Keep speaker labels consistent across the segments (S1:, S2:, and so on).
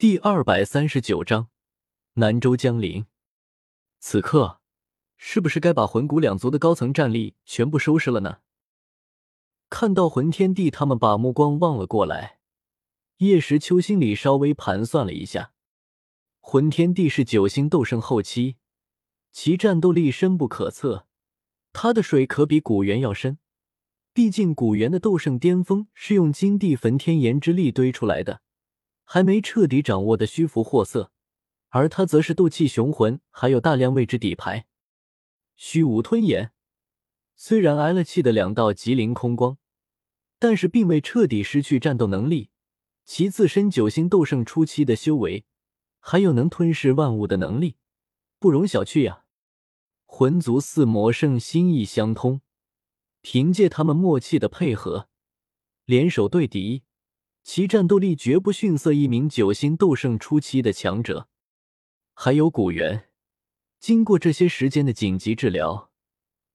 S1: 第二百三十九章，南州江陵。此刻，是不是该把魂骨两族的高层战力全部收拾了呢？看到魂天帝他们把目光望了过来，叶时秋心里稍微盘算了一下。魂天帝是九星斗圣后期，其战斗力深不可测，他的水可比古元要深。毕竟古元的斗圣巅峰是用金地焚天炎之力堆出来的。还没彻底掌握的虚浮货色，而他则是斗气雄浑，还有大量未知底牌。虚无吞炎虽然挨了气的两道极灵空光，但是并未彻底失去战斗能力。其自身九星斗圣初期的修为，还有能吞噬万物的能力，不容小觑呀！魂族四魔圣心意相通，凭借他们默契的配合，联手对敌。其战斗力绝不逊色一名九星斗圣初期的强者。还有古元，经过这些时间的紧急治疗，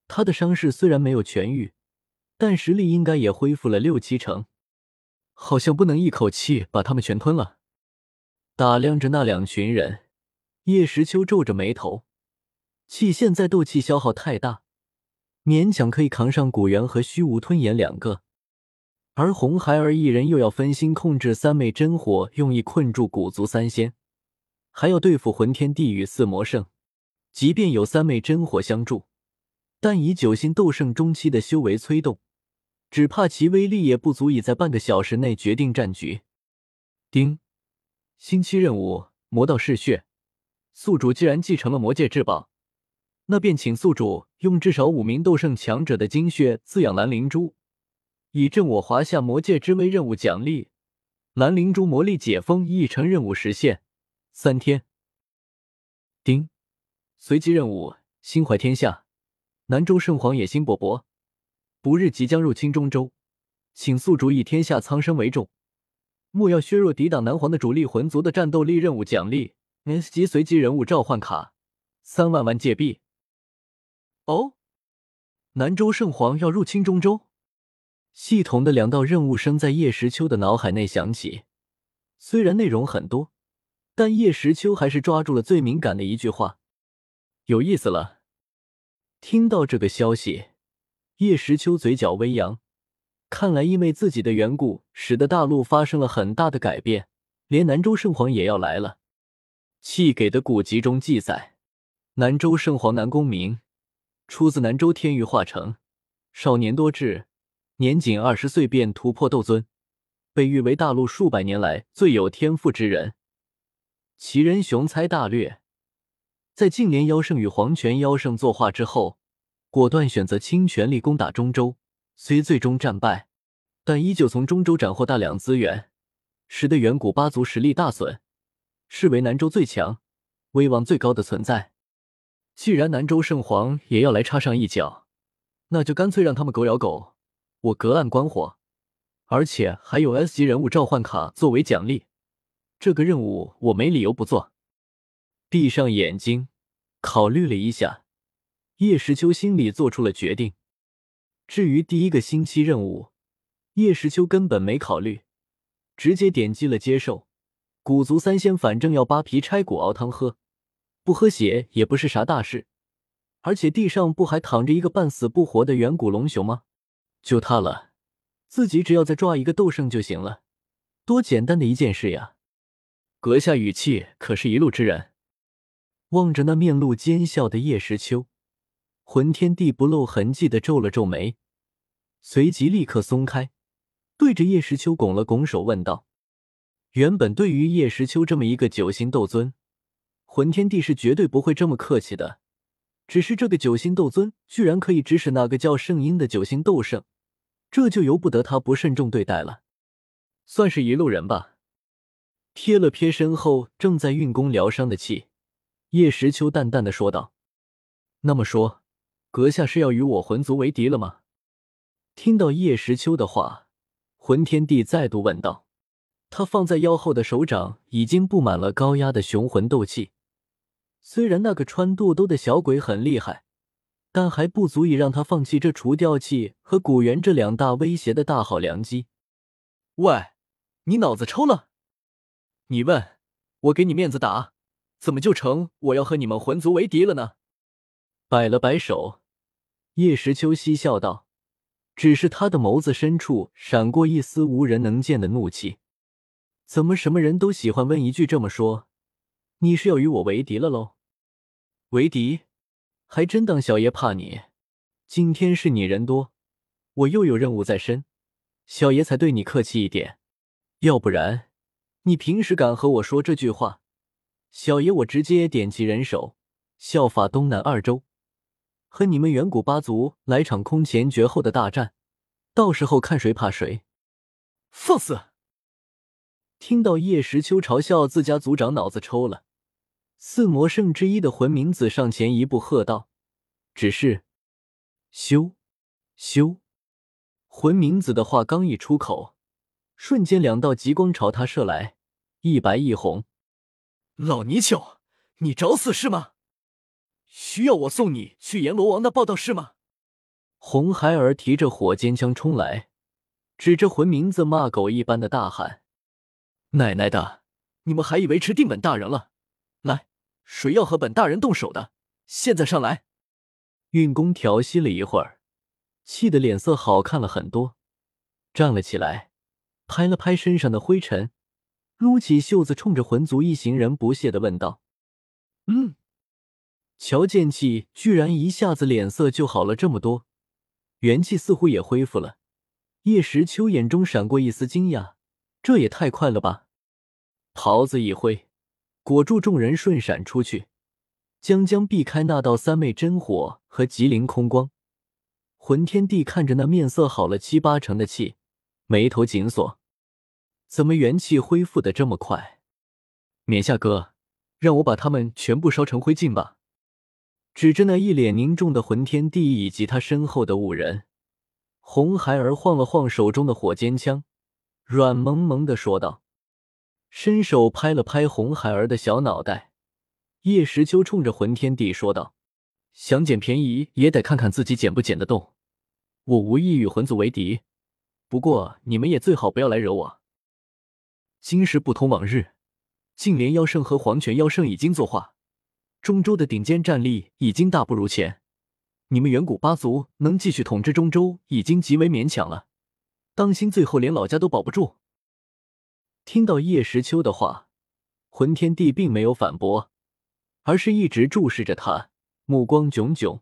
S1: 他的伤势虽然没有痊愈，但实力应该也恢复了六七成。好像不能一口气把他们全吞了。打量着那两群人，叶时秋皱着眉头，气现在斗气消耗太大，勉强可以扛上古元和虚无吞炎两个。而红孩儿一人又要分心控制三昧真火，用意困住古族三仙，还要对付魂天地与四魔圣。即便有三昧真火相助，但以九星斗圣中期的修为催动，只怕其威力也不足以在半个小时内决定战局。丁，星期任务：魔道嗜血。宿主既然继承了魔界至宝，那便请宿主用至少五名斗圣强者的精血滋养蓝灵珠。以振我华夏魔界之威，任务奖励：蓝灵珠魔力解封一成，任务实现三天。丁，随机任务：心怀天下，南州圣皇野心勃勃，不日即将入侵中州，请宿主以天下苍生为重，莫要削弱抵挡南皇的主力魂族的战斗力。任务奖励：S 级随机人物召唤卡三万万界币。哦，南州圣皇要入侵中州。系统的两道任务声在叶时秋的脑海内响起，虽然内容很多，但叶时秋还是抓住了最敏感的一句话：“有意思了。”听到这个消息，叶时秋嘴角微扬，看来因为自己的缘故，使得大陆发生了很大的改变，连南州圣皇也要来了。弃给的古籍中记载，南州圣皇南宫明，出自南州天域化城，少年多智。年仅二十岁便突破斗尊，被誉为大陆数百年来最有天赋之人。其人雄才大略，在净莲妖圣与黄泉妖圣作化之后，果断选择倾全力攻打中州。虽最终战败，但依旧从中州斩获大量资源，使得远古八族实力大损，视为南州最强、威望最高的存在。既然南州圣皇也要来插上一脚，那就干脆让他们狗咬狗。我隔岸观火，而且还有 S 级人物召唤卡作为奖励，这个任务我没理由不做。闭上眼睛，考虑了一下，叶时秋心里做出了决定。至于第一个星期任务，叶时秋根本没考虑，直接点击了接受。古族三仙反正要扒皮拆骨熬汤喝，不喝血也不是啥大事，而且地上不还躺着一个半死不活的远古龙熊吗？就他了，自己只要再抓一个斗圣就行了，多简单的一件事呀！阁下语气可是一路之人。望着那面露奸笑的叶时秋，魂天帝不露痕迹的皱了皱眉，随即立刻松开，对着叶时秋拱了拱手，问道：“原本对于叶时秋这么一个九星斗尊，魂天帝是绝对不会这么客气的。只是这个九星斗尊居然可以指使那个叫圣婴的九星斗圣。”这就由不得他不慎重对待了，算是一路人吧。瞥了瞥身后正在运功疗伤的气，叶时秋淡淡的说道：“那么说，阁下是要与我魂族为敌了吗？”听到叶时秋的话，魂天帝再度问道。他放在腰后的手掌已经布满了高压的雄魂斗气，虽然那个穿肚兜的小鬼很厉害。但还不足以让他放弃这除掉器和古元这两大威胁的大好良机。喂，你脑子抽了？你问我给你面子打，怎么就成我要和你们魂族为敌了呢？摆了摆手，叶时秋嬉笑道：“只是他的眸子深处闪过一丝无人能见的怒气。怎么什么人都喜欢问一句这么说？你是要与我为敌了喽？为敌？还真当小爷怕你？今天是你人多，我又有任务在身，小爷才对你客气一点。要不然，你平时敢和我说这句话，小爷我直接点齐人手，效法东南二州。”和你们远古八族来场空前绝后的大战，到时候看谁怕谁！放肆！听到叶时秋嘲笑自家族长，脑子抽了。四魔圣之一的魂明子上前一步喝道：“只是，修修！”魂明子的话刚一出口，瞬间两道极光朝他射来，一白一红。老泥鳅，你找死是吗？需要我送你去阎罗王那报道是吗？红孩儿提着火尖枪冲来，指着魂名字骂狗一般的大喊：“奶奶的，你们还以为吃定本大人了？来，谁要和本大人动手的，现在上来！”运功调息了一会儿，气得脸色好看了很多，站了起来，拍了拍身上的灰尘，撸起袖子，冲着魂族一行人不屑的问道：“嗯。”乔剑气居然一下子脸色就好了这么多，元气似乎也恢复了。叶时秋眼中闪过一丝惊讶，这也太快了吧！袍子一挥，裹住众人，瞬闪出去，将将避开那道三昧真火和极灵空光。魂天帝看着那面色好了七八成的气，眉头紧锁：怎么元气恢复的这么快？冕下哥，让我把他们全部烧成灰烬吧！指着那一脸凝重的魂天帝以及他身后的五人，红孩儿晃了晃手中的火尖枪，软萌萌的说道，伸手拍了拍红孩儿的小脑袋。叶时秋冲着魂天帝说道：“想捡便宜也得看看自己捡不捡得动。我无意与魂族为敌，不过你们也最好不要来惹我。今时不同往日，净莲妖圣和黄泉妖圣已经作画。”中州的顶尖战力已经大不如前，你们远古八族能继续统治中州已经极为勉强了，当心最后连老家都保不住。听到叶时秋的话，魂天帝并没有反驳，而是一直注视着他，目光炯炯，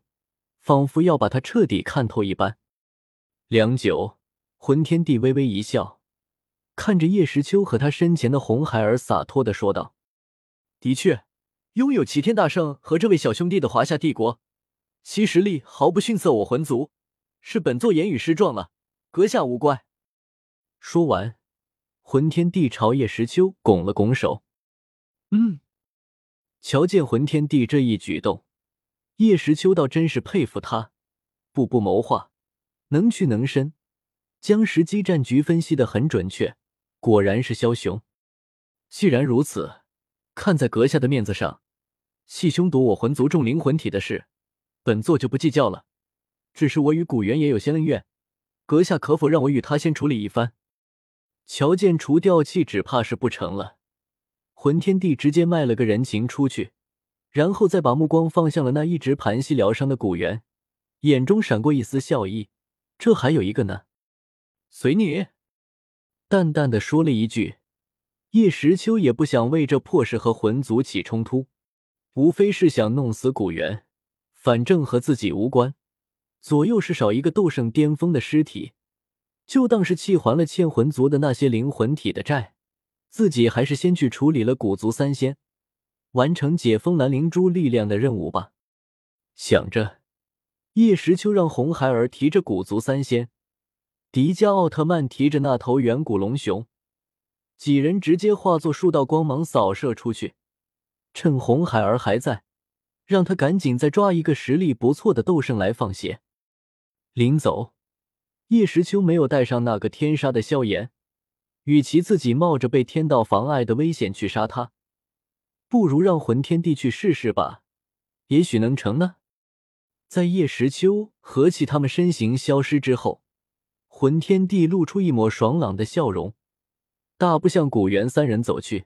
S1: 仿佛要把他彻底看透一般。良久，魂天帝微微一笑，看着叶时秋和他身前的红孩儿，洒脱的说道：“的确。”拥有齐天大圣和这位小兄弟的华夏帝国，其实力毫不逊色我魂族，是本座言语失状了，阁下勿怪。说完，魂天帝朝叶时秋拱了拱手。嗯，瞧见魂天帝这一举动，叶时秋倒真是佩服他，步步谋划，能屈能伸，将时机战局分析的很准确，果然是枭雄。既然如此。看在阁下的面子上，系兄夺我魂族众灵魂体的事，本座就不计较了。只是我与古元也有些恩怨，阁下可否让我与他先处理一番？瞧见除掉气，只怕是不成了。魂天帝直接卖了个人情出去，然后再把目光放向了那一直盘膝疗伤的古元，眼中闪过一丝笑意。这还有一个呢，随你。淡淡的说了一句。叶时秋也不想为这破事和魂族起冲突，无非是想弄死古元，反正和自己无关。左右是少一个斗圣巅峰的尸体，就当是气还了欠魂族的那些灵魂体的债。自己还是先去处理了古族三仙，完成解封蓝灵珠力量的任务吧。想着，叶时秋让红孩儿提着古族三仙，迪迦奥特曼提着那头远古龙熊。几人直接化作数道光芒扫射出去，趁红孩儿还在，让他赶紧再抓一个实力不错的斗圣来放血。临走，叶时秋没有带上那个天杀的萧炎，与其自己冒着被天道妨碍的危险去杀他，不如让魂天帝去试试吧，也许能成呢。在叶时秋和气他们身形消失之后，魂天帝露出一抹爽朗的笑容。大步向古元三人走去。